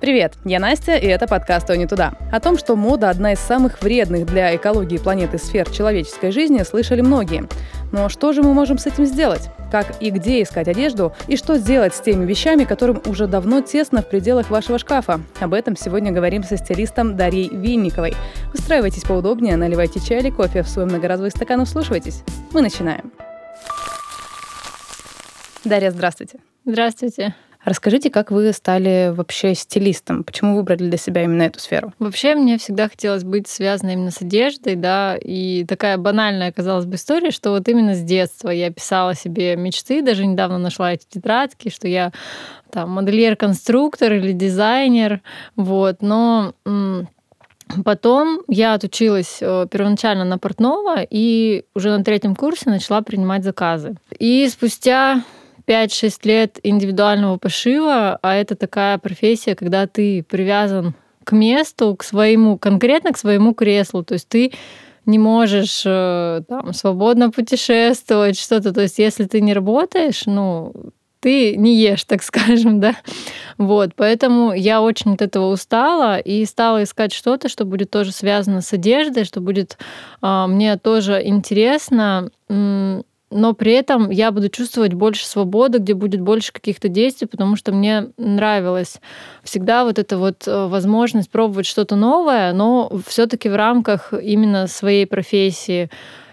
Привет, я Настя, и это подкаст «То не туда». О том, что мода – одна из самых вредных для экологии планеты сфер человеческой жизни, слышали многие. Но что же мы можем с этим сделать? Как и где искать одежду? И что сделать с теми вещами, которым уже давно тесно в пределах вашего шкафа? Об этом сегодня говорим со стилистом Дарьей Винниковой. Устраивайтесь поудобнее, наливайте чай или кофе в свой многоразовый стакан и вслушивайтесь. Мы начинаем. Дарья, здравствуйте. Здравствуйте. Расскажите, как вы стали вообще стилистом? Почему выбрали для себя именно эту сферу? Вообще, мне всегда хотелось быть связанной именно с одеждой, да, и такая банальная, казалось бы, история, что вот именно с детства я писала себе мечты, даже недавно нашла эти тетрадки, что я там модельер-конструктор или дизайнер, вот, но Потом я отучилась э, первоначально на портного и уже на третьем курсе начала принимать заказы. И спустя 5-6 лет индивидуального пошива, а это такая профессия, когда ты привязан к месту, к своему, конкретно к своему креслу. То есть ты не можешь э, там, свободно путешествовать, что-то. То есть если ты не работаешь, ну, ты не ешь, так скажем, да. Вот, поэтому я очень от этого устала и стала искать что-то, что будет тоже связано с одеждой, что будет э, мне тоже интересно но при этом я буду чувствовать больше свободы, где будет больше каких-то действий, потому что мне нравилось всегда вот эта вот э, возможность пробовать что-то новое, но все-таки в рамках именно своей профессии.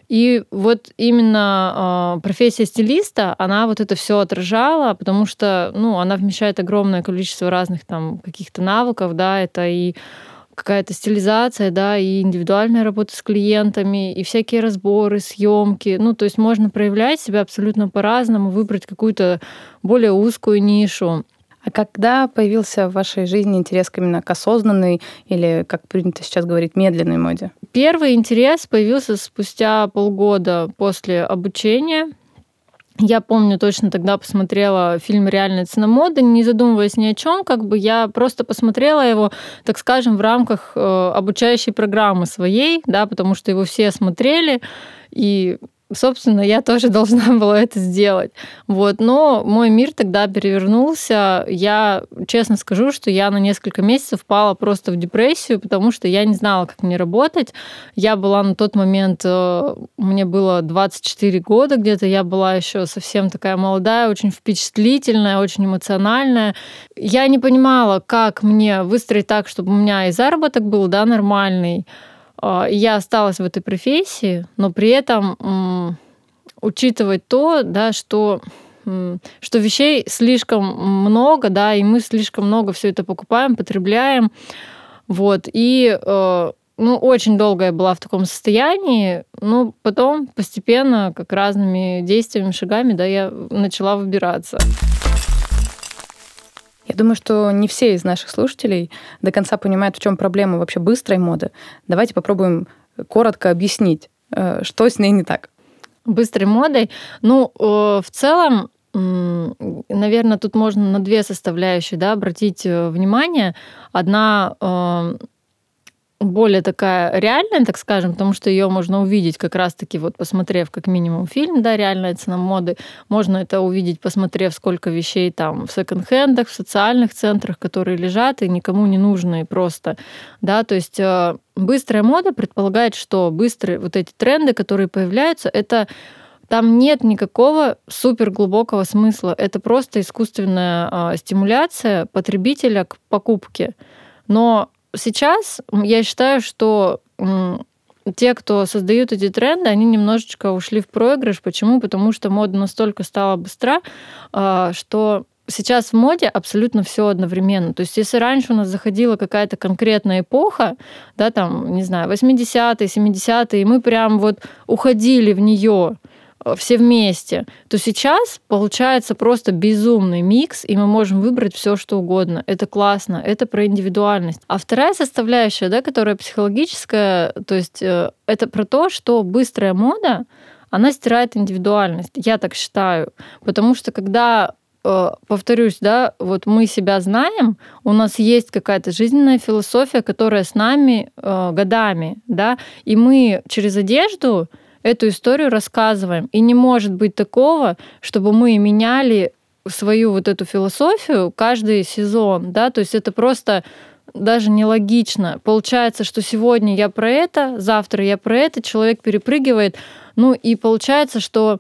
И вот именно э, профессия стилиста, она вот это все отражала, потому что, ну, она вмещает огромное количество разных там каких-то навыков, да, это и какая-то стилизация, да, и индивидуальная работа с клиентами, и всякие разборы, съемки. Ну, то есть можно проявлять себя абсолютно по-разному, выбрать какую-то более узкую нишу. А когда появился в вашей жизни интерес именно к осознанной или, как принято сейчас говорить, медленной моде? Первый интерес появился спустя полгода после обучения. Я помню, точно тогда посмотрела фильм «Реальная цена моды», не задумываясь ни о чем, как бы я просто посмотрела его, так скажем, в рамках э, обучающей программы своей, да, потому что его все смотрели, и собственно, я тоже должна была это сделать. Вот. Но мой мир тогда перевернулся. Я честно скажу, что я на несколько месяцев впала просто в депрессию, потому что я не знала, как мне работать. Я была на тот момент, э, мне было 24 года где-то, я была еще совсем такая молодая, очень впечатлительная, очень эмоциональная. Я не понимала, как мне выстроить так, чтобы у меня и заработок был да, нормальный, я осталась в этой профессии, но при этом учитывать то, да, что что вещей слишком много, да, и мы слишком много все это покупаем, потребляем, вот, и э, ну, очень долго я была в таком состоянии, но потом постепенно, как разными действиями, шагами, да, я начала выбираться. Я думаю, что не все из наших слушателей до конца понимают, в чем проблема вообще быстрой моды. Давайте попробуем коротко объяснить, э, что с ней не так. Быстрой модой? Ну, э, в целом, наверное, тут можно на две составляющие да, обратить э, внимание. Одна более такая реальная, так скажем, потому что ее можно увидеть как раз-таки вот посмотрев как минимум фильм, да, реальная цена моды. Можно это увидеть, посмотрев, сколько вещей там в секонд-хендах, в социальных центрах, которые лежат и никому не нужны просто, да, то есть э, быстрая мода предполагает, что быстрые вот эти тренды, которые появляются, это там нет никакого супер глубокого смысла. Это просто искусственная э, стимуляция потребителя к покупке. Но сейчас я считаю, что те, кто создают эти тренды, они немножечко ушли в проигрыш. Почему? Потому что мода настолько стала быстра, а, что сейчас в моде абсолютно все одновременно. То есть, если раньше у нас заходила какая-то конкретная эпоха, да, там, не знаю, 80-е, 70-е, и мы прям вот уходили в нее, все вместе, то сейчас получается просто безумный микс, и мы можем выбрать все, что угодно. Это классно, это про индивидуальность. А вторая составляющая, да, которая психологическая, то есть э, это про то, что быстрая мода, она стирает индивидуальность. Я так считаю. Потому что когда э, повторюсь, да, вот мы себя знаем, у нас есть какая-то жизненная философия, которая с нами э, годами, да, и мы через одежду эту историю рассказываем. И не может быть такого, чтобы мы меняли свою вот эту философию каждый сезон, да, то есть это просто даже нелогично. Получается, что сегодня я про это, завтра я про это, человек перепрыгивает, ну и получается, что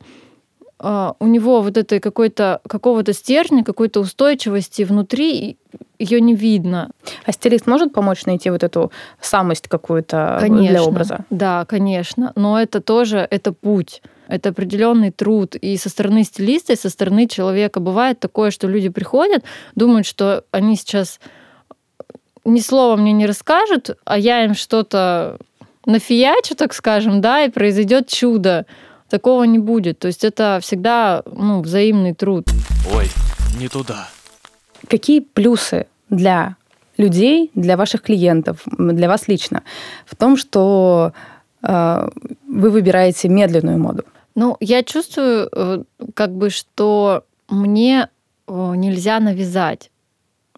у него вот этой какой-то какого-то стержня, какой-то устойчивости внутри ее не видно. А стилист может помочь найти вот эту самость какую-то для образа? Да, конечно. Но это тоже это путь. Это определенный труд и со стороны стилиста, и со стороны человека. Бывает такое, что люди приходят, думают, что они сейчас ни слова мне не расскажут, а я им что-то нафиячу, так скажем, да, и произойдет чудо. Такого не будет. То есть это всегда ну, взаимный труд. Ой, не туда. Какие плюсы для людей, для ваших клиентов, для вас лично в том, что э, вы выбираете медленную моду? Ну, я чувствую, э, как бы, что мне э, нельзя навязать,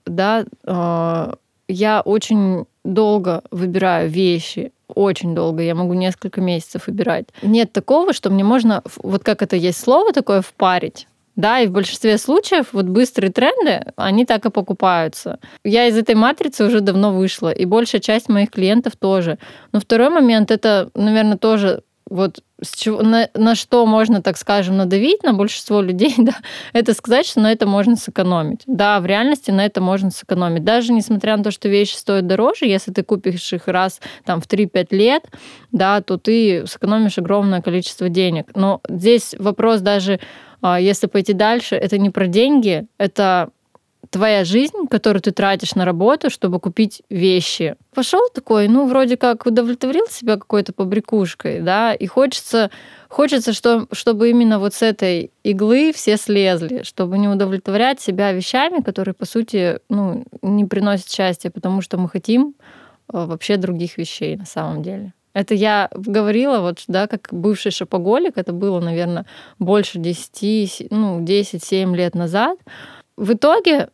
да, э, я очень долго выбираю вещи, очень долго, я могу несколько месяцев выбирать. Нет такого, что мне можно, вот как это есть слово такое, впарить. Да, и в большинстве случаев вот быстрые тренды, они так и покупаются. Я из этой матрицы уже давно вышла, и большая часть моих клиентов тоже. Но второй момент, это, наверное, тоже вот с чего, на, на что можно, так скажем, надавить на большинство людей, да, это сказать, что на это можно сэкономить. Да, в реальности на это можно сэкономить. Даже несмотря на то, что вещи стоят дороже, если ты купишь их раз там, в 3-5 лет, да, то ты сэкономишь огромное количество денег. Но здесь вопрос даже, а, если пойти дальше, это не про деньги, это твоя жизнь, которую ты тратишь на работу, чтобы купить вещи. Пошел такой, ну, вроде как удовлетворил себя какой-то побрякушкой, да, и хочется, хочется что, чтобы именно вот с этой иглы все слезли, чтобы не удовлетворять себя вещами, которые, по сути, ну, не приносят счастья, потому что мы хотим э, вообще других вещей на самом деле. Это я говорила, вот, да, как бывший шопоголик, это было, наверное, больше 10, ну, 10-7 лет назад. В итоге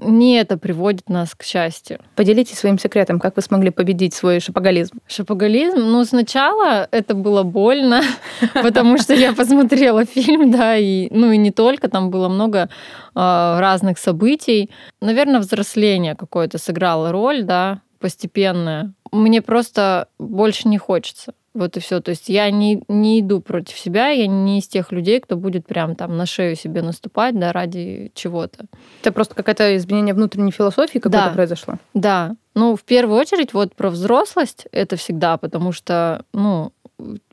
не это приводит нас к счастью. Поделитесь своим секретом, как вы смогли победить свой шапоголизм? Шапоголизм? Ну, сначала это было больно, потому что я посмотрела фильм, да, и, ну и не только, там было много а, разных событий. Наверное, взросление какое-то сыграло роль, да, постепенное. Мне просто больше не хочется. Вот и все. То есть я не, не иду против себя, я не из тех людей, кто будет прям там на шею себе наступать, да, ради чего-то. Это просто какое-то изменение внутренней философии какое-то да. произошло? Да. Ну, в первую очередь, вот про взрослость это всегда, потому что, ну,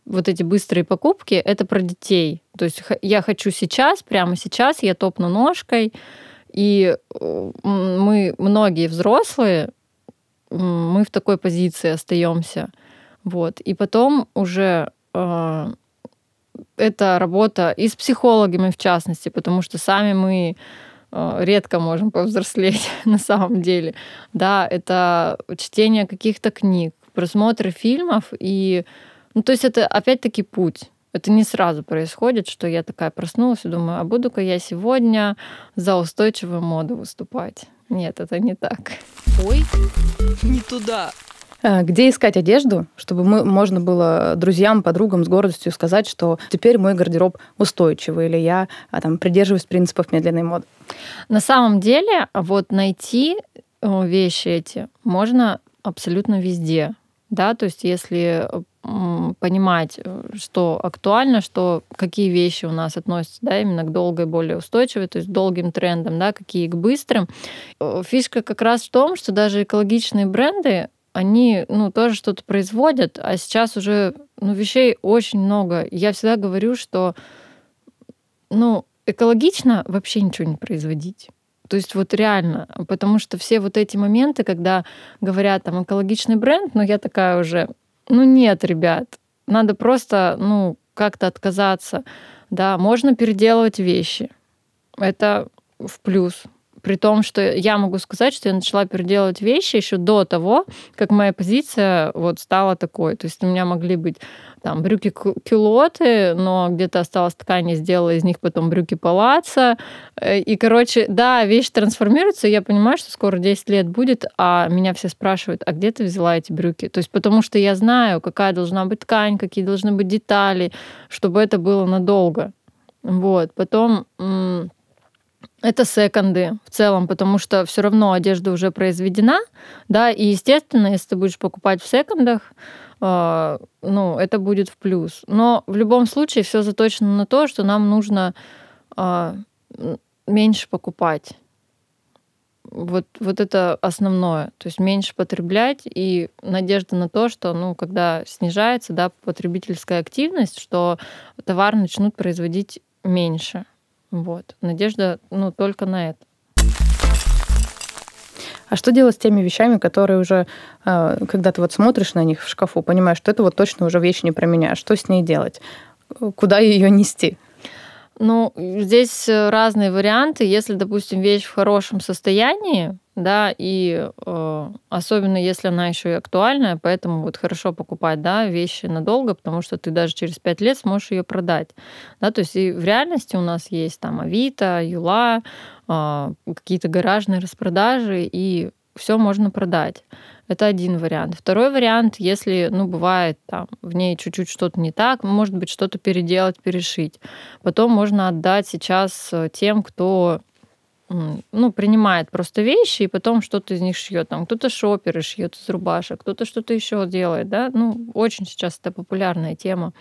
вот эти быстрые покупки, это про детей. То есть я хочу сейчас, прямо сейчас, я топну ножкой, и э, мы, многие взрослые, мы в такой позиции остаемся – вот. И потом уже э, это работа и с психологами в частности, потому что сами мы э, редко можем повзрослеть на самом деле. Да, это чтение каких-то книг, просмотр фильмов и, ну то есть это опять-таки путь. Это не сразу происходит, что я такая проснулась и думаю, а буду-ка я сегодня за устойчивую моду выступать. Нет, это не так. Ой, не туда. А, где искать одежду, чтобы мы, можно было друзьям, подругам с гордостью сказать, что теперь мой гардероб устойчивый, или я а, там, придерживаюсь принципов медленной моды? На самом деле, вот найти э, вещи эти можно абсолютно везде. Да, то есть если понимать, э, что актуально, что какие вещи у нас относятся да, именно к долгой, более устойчивой, то есть долгим трендам, да, какие к быстрым. Э, фишка как раз в том, что даже экологичные бренды, они, ну, тоже что-то производят, а сейчас уже, ну, вещей очень много. Я всегда говорю, что, ну, экологично вообще ничего не производить. То есть вот реально, потому что все вот эти моменты, когда говорят там экологичный бренд, ну я такая уже, ну нет, ребят, надо просто, ну, как-то отказаться. Да, можно переделывать вещи. Это в плюс при том, что я могу сказать, что я начала переделывать вещи еще до того, как моя позиция вот стала такой. То есть у меня могли быть там брюки кюлоты, но где-то осталась ткань, я сделала из них потом брюки палаца. Э, и, короче, да, вещи трансформируются, я понимаю, что скоро 10 лет будет, а меня все спрашивают, а где ты взяла эти брюки? То есть потому что я знаю, какая должна быть ткань, какие должны быть детали, чтобы это было надолго. Вот. Потом это секонды в целом, потому что все равно одежда уже произведена, да, и естественно, если ты будешь покупать в секондах, э, ну, это будет в плюс. Но в любом случае все заточено на то, что нам нужно э, меньше покупать. Вот, вот это основное. То есть меньше потреблять и надежда на то, что, ну, когда снижается да, потребительская активность, что товар начнут производить меньше. Вот. Надежда, ну, только на это. А что делать с теми вещами, которые уже, а, когда ты вот смотришь на них в шкафу, понимаешь, что это вот точно уже вещь не про меня, а что с ней делать? Куда ее нести? Ну, здесь разные варианты. Если, допустим, вещь в хорошем состоянии, да, и э, особенно если она еще и актуальная, поэтому вот хорошо покупать, да, вещи надолго, потому что ты даже через пять лет сможешь ее продать, да, то есть и в реальности у нас есть там Авито, Юла, э, какие-то гаражные распродажи, и все можно продать. Это один вариант. Второй вариант, если, ну, бывает там в ней чуть-чуть что-то не так, может быть, что-то переделать, перешить. Потом можно отдать сейчас э, тем, кто ну, принимает просто вещи и потом что-то из них шьет. Там кто-то шоперы шьет из рубашек, кто-то что-то еще делает, да. Ну, очень сейчас это популярная тема.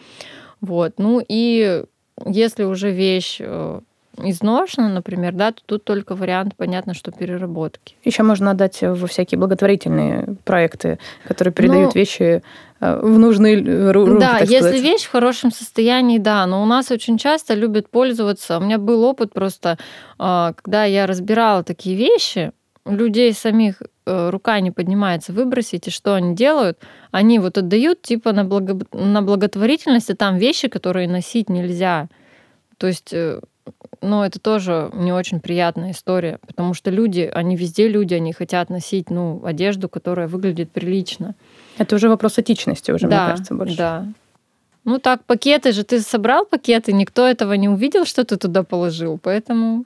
Вот. Ну и если уже вещь э, изношена, например, да, то тут только вариант, понятно, что переработки. Еще можно отдать во всякие благотворительные проекты, которые передают ну, вещи э, в нужные руки. Да, так если сказать. вещь в хорошем состоянии, да, но у нас очень часто любят пользоваться. У меня был опыт просто, а, когда я разбирала такие вещи, людей самих э, рука не поднимается выбросить, и что они делают? Они вот отдают типа на, благо... на благотворительность, а там вещи, которые носить нельзя. То есть но это тоже не очень приятная история, потому что люди, они везде люди, они хотят носить, ну, одежду, которая выглядит прилично. Это уже вопрос этичности уже, да, мне кажется, больше. Да. Ну так, пакеты же, ты собрал пакеты, никто этого не увидел, что ты туда положил, поэтому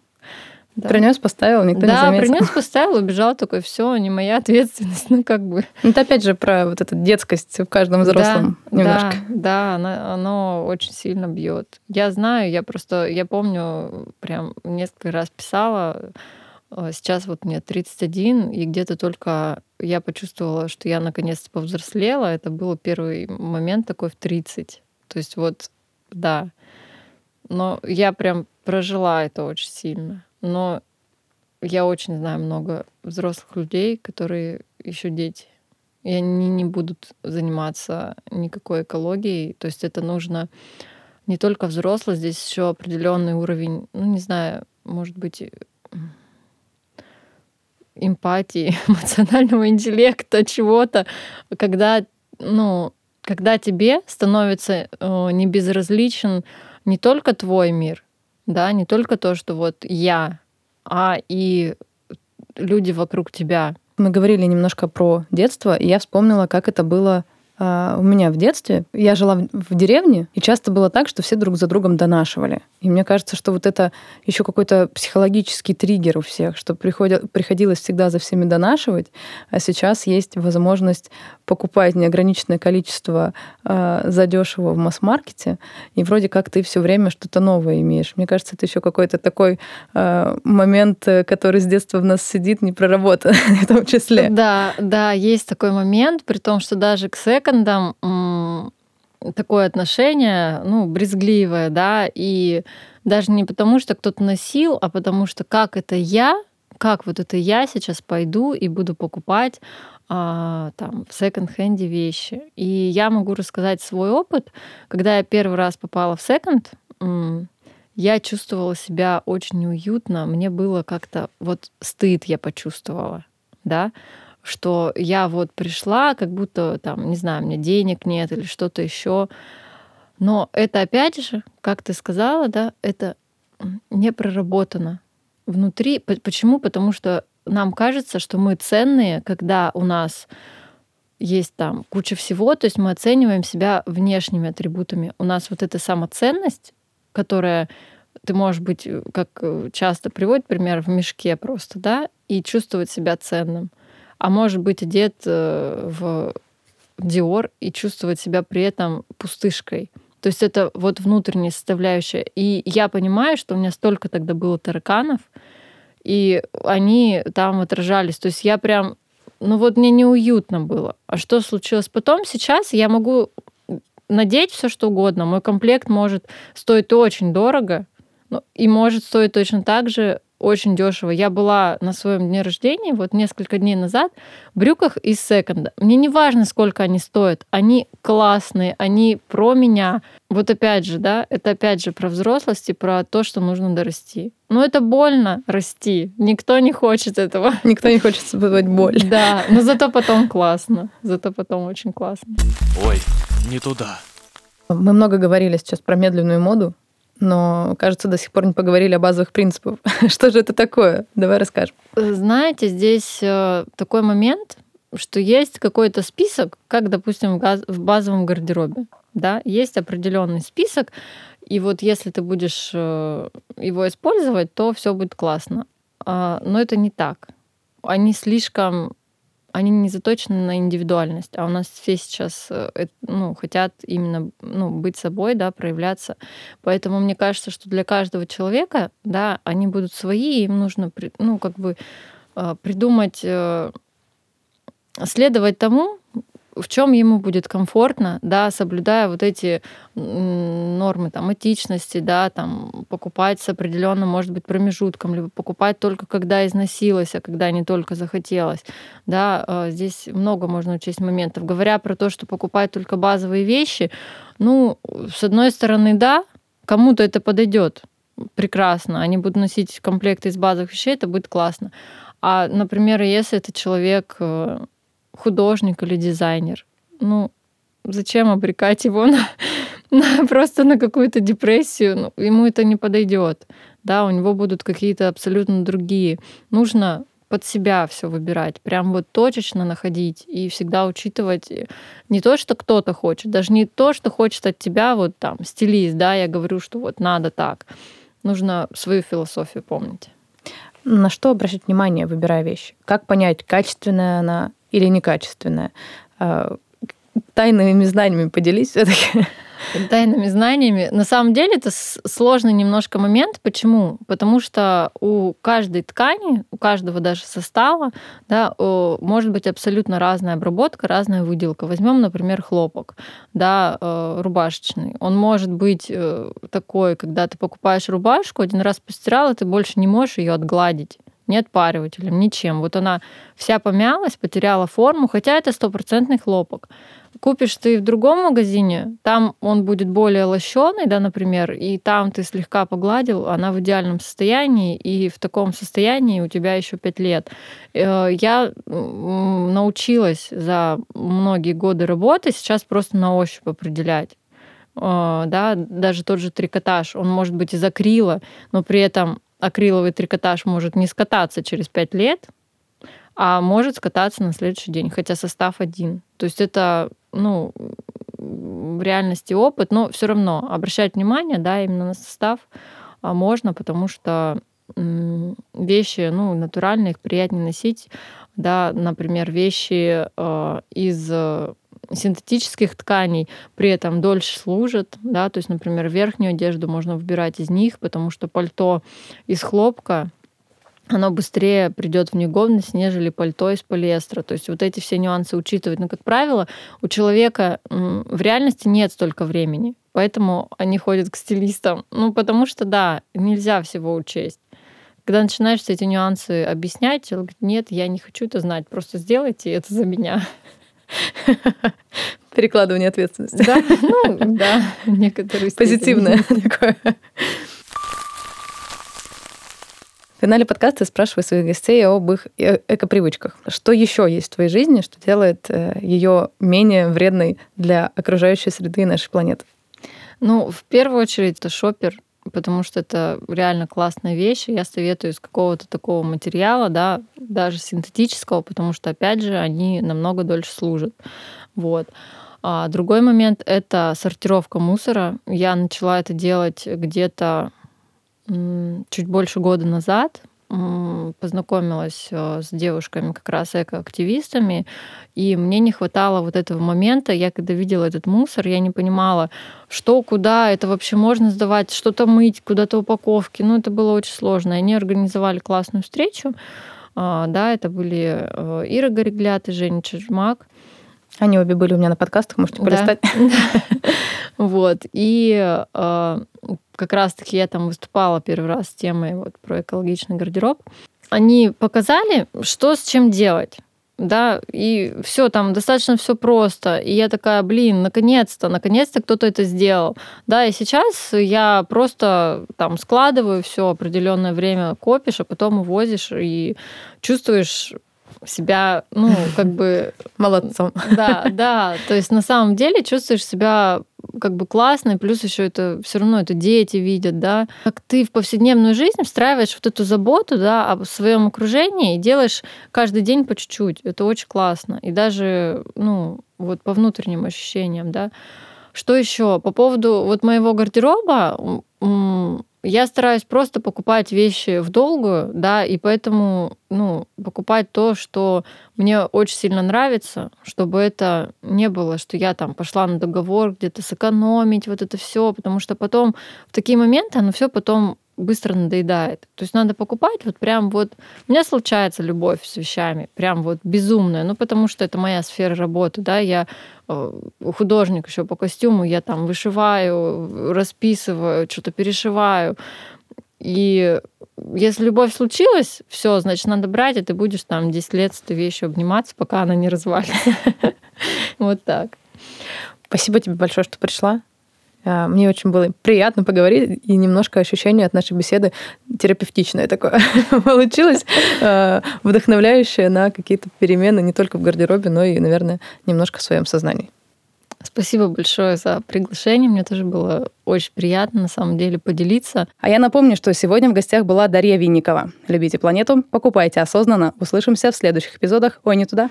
да. Принес, поставил, никто да, не заметил. Да, принес, поставил, убежал такой, все, не моя ответственность, ну как бы. Ну, это опять же про вот эту детскость в каждом взрослом да, немножко. Да, да, оно, оно очень сильно бьет. Я знаю, я просто, я помню, прям несколько раз писала, э, сейчас вот мне 31, и где-то только я почувствовала, что я наконец-то повзрослела. Это был первый момент такой в 30. То есть вот, да. Но я прям прожила это очень сильно. Но я очень знаю много взрослых людей, которые еще дети. И они не будут заниматься никакой экологией. То есть это нужно не только взрослых, здесь еще определенный уровень, ну не знаю, может быть, эмпатии, эмоционального интеллекта, чего-то, когда, ну, когда тебе становится э, не безразличен не только твой мир, да, не только то, что вот я, а и люди вокруг тебя. Мы говорили немножко про детство, и я вспомнила, как это было у меня в детстве, я жила в деревне, и часто было так, что все друг за другом донашивали. И мне кажется, что вот это еще какой-то психологический триггер у всех, что приходя, приходилось всегда за всеми донашивать, а сейчас есть возможность покупать неограниченное количество э, задешево в масс-маркете, и вроде как ты все время что-то новое имеешь. Мне кажется, это еще какой-то такой э, момент, который с детства в нас сидит, не проработан в том числе. Да, да, есть такой момент, при том, что даже к сексу секондом такое отношение, ну, брезгливое, да, и даже не потому, что кто-то носил, а потому что как это я, как вот это я сейчас пойду и буду покупать а, там в секонд-хенде вещи. И я могу рассказать свой опыт. Когда я первый раз попала в секонд, я чувствовала себя очень неуютно. Мне было как-то вот стыд я почувствовала, да, что я вот пришла, как будто там, не знаю, меня денег нет или что-то еще. Но это опять же, как ты сказала, да, это не проработано. внутри. Почему? Потому что нам кажется, что мы ценные, когда у нас есть там куча всего, то есть мы оцениваем себя внешними атрибутами. У нас вот эта самоценность, которая ты можешь быть, э, как э, часто приводит пример, в мешке просто, да, и чувствовать себя ценным. А может быть одет э, в Диор и чувствовать себя при этом пустышкой. То есть это вот внутренняя составляющая. И я понимаю, что у меня столько тогда было тараканов, и они там отражались. То есть я прям, ну вот мне неуютно было. А что случилось потом? Сейчас я могу надеть все что угодно. Мой комплект может стоить очень дорого, и может стоить точно так же очень дешево. Я была на своем дне рождения вот несколько дней назад в брюках из секонда. Мне не важно, сколько они стоят. Они классные, они про меня. Вот опять же, да, это опять же про взрослость и про то, что нужно дорасти. Но это больно расти. Никто не хочет этого. Никто не хочет испытывать боль. Да, но зато потом классно. Зато потом очень классно. Ой, не туда. Мы много говорили сейчас про медленную моду, но, кажется, до сих пор не поговорили о базовых принципах. Что же это такое? Давай расскажем. Знаете, здесь э, такой момент, что есть какой-то список, как, допустим, в базовом гардеробе. Да? Есть определенный список, и вот если ты будешь э, его использовать, то все будет классно. А, но это не так. Они слишком они не заточены на индивидуальность, а у нас все сейчас э, ну, хотят именно ну, быть собой, да, проявляться. Поэтому мне кажется, что для каждого человека, да, они будут свои, им нужно, ну, как бы э, придумать, э, следовать тому, в чем ему будет комфортно, да, соблюдая вот эти нормы там этичности, да, там покупать с определенным, может быть, промежутком, либо покупать только когда износилось, а когда не только захотелось, да, а, здесь много можно учесть моментов. Говоря про то, что покупать только базовые вещи, ну, с одной стороны, да, кому-то это подойдет, прекрасно, они будут носить комплекты из базовых вещей, это будет классно. А, например, если это человек э, художник или дизайнер. Ну, зачем обрекать его на, на просто на какую-то депрессию? Ну, ему это не подойдет. Да, у него будут какие-то абсолютно другие. Нужно под себя все выбирать, прям вот точечно находить и всегда учитывать не то, что кто-то хочет, даже не то, что хочет от тебя вот там стилист, да, я говорю, что вот надо так. Нужно свою философию помнить. На что обращать внимание, выбирая вещи? Как понять, качественная она или некачественное. А, тайными знаниями поделись все-таки. Тайными знаниями. На самом деле это сложный немножко момент. Почему? Потому что у каждой ткани, у каждого даже состава, да, может быть абсолютно разная обработка, разная выделка. Возьмем, например, хлопок, да, э, рубашечный. Он может быть э, такой, когда ты покупаешь рубашку, один раз постирал, и ты больше не можешь ее отгладить ни отпаривателем, ничем. Вот она вся помялась, потеряла форму, хотя это стопроцентный хлопок. Купишь ты в другом магазине, там он будет более лощеный, да, например, и там ты слегка погладил, она в идеальном состоянии, и в таком состоянии у тебя еще пять лет. Э, я научилась за многие годы работы сейчас просто на ощупь определять э, да, даже тот же трикотаж, он может быть из акрила, но при этом акриловый трикотаж может не скататься через 5 лет, а может скататься на следующий день, хотя состав один. То есть это, ну, в реальности опыт, но все равно обращать внимание, да, именно на состав а можно, потому что вещи, ну, натуральные, их приятнее носить, да, например, вещи э, из синтетических тканей при этом дольше служат, да, то есть, например, верхнюю одежду можно выбирать из них, потому что пальто из хлопка оно быстрее придет в негодность, нежели пальто из полиэстера. То есть вот эти все нюансы учитывать. Но, как правило, у человека в реальности нет столько времени. Поэтому они ходят к стилистам. Ну, потому что, да, нельзя всего учесть. Когда начинаешь эти нюансы объяснять, человек говорит, нет, я не хочу это знать, просто сделайте это за меня. Перекладывание ответственности. Да, ну, да, некоторые Позитивное такое. В финале подкаста я спрашиваю своих гостей об их э, экопривычках. Что еще есть в твоей жизни, что делает э, ее менее вредной для окружающей среды и нашей планеты? Ну, в первую очередь, это шопер, потому что это реально классная вещь. Я советую из какого-то такого материала, да, даже синтетического, потому что, опять же, они намного дольше служат. Вот. А другой момент — это сортировка мусора. Я начала это делать где-то чуть больше года назад познакомилась э, с девушками, как раз экоактивистами, и мне не хватало вот этого момента. Я когда видела этот мусор, я не понимала, что, куда это вообще можно сдавать, что-то мыть, куда-то упаковки. Ну, это было очень сложно. Они организовали классную встречу. А, да, это были э, Ира Гореглят и Женя Чижмак. Они обе были у меня на подкастах, можете полистать. Вот. И э, как раз-таки я там выступала первый раз с темой вот про экологичный гардероб. Они показали, что с чем делать да, и все там достаточно все просто. И я такая, блин, наконец-то, наконец-то кто-то это сделал. Да, и сейчас я просто там складываю все определенное время, копишь, а потом увозишь и чувствуешь себя, ну, как бы... Молодцом. Да, да. То есть на самом деле чувствуешь себя как бы классно, плюс еще это все равно это дети видят, да. Как ты в повседневную жизнь встраиваешь вот эту заботу, да, о своем окружении и делаешь каждый день по чуть-чуть. Это очень классно. И даже, ну, вот по внутренним ощущениям, да. Что еще? По поводу вот моего гардероба, я стараюсь просто покупать вещи в долгую, да, и поэтому, ну, покупать то, что мне очень сильно нравится, чтобы это не было, что я там пошла на договор где-то сэкономить вот это все, потому что потом в такие моменты оно все потом быстро надоедает. То есть надо покупать вот прям вот... У меня случается любовь с вещами, прям вот безумная, ну потому что это моя сфера работы, да, я э, художник еще по костюму, я там вышиваю, расписываю, что-то перешиваю. И если любовь случилась, все, значит, надо брать, и ты будешь там 10 лет с этой вещью обниматься, пока она не развалится. Вот так. Спасибо тебе большое, что пришла. А, мне очень было приятно поговорить, и немножко ощущение от нашей беседы терапевтичное такое получилось, а, вдохновляющее на какие-то перемены не только в гардеробе, но и, наверное, немножко в своем сознании. Спасибо большое за приглашение. Мне тоже было очень приятно, на самом деле, поделиться. А я напомню, что сегодня в гостях была Дарья Винникова. Любите планету, покупайте осознанно. Услышимся в следующих эпизодах «Ой, не туда».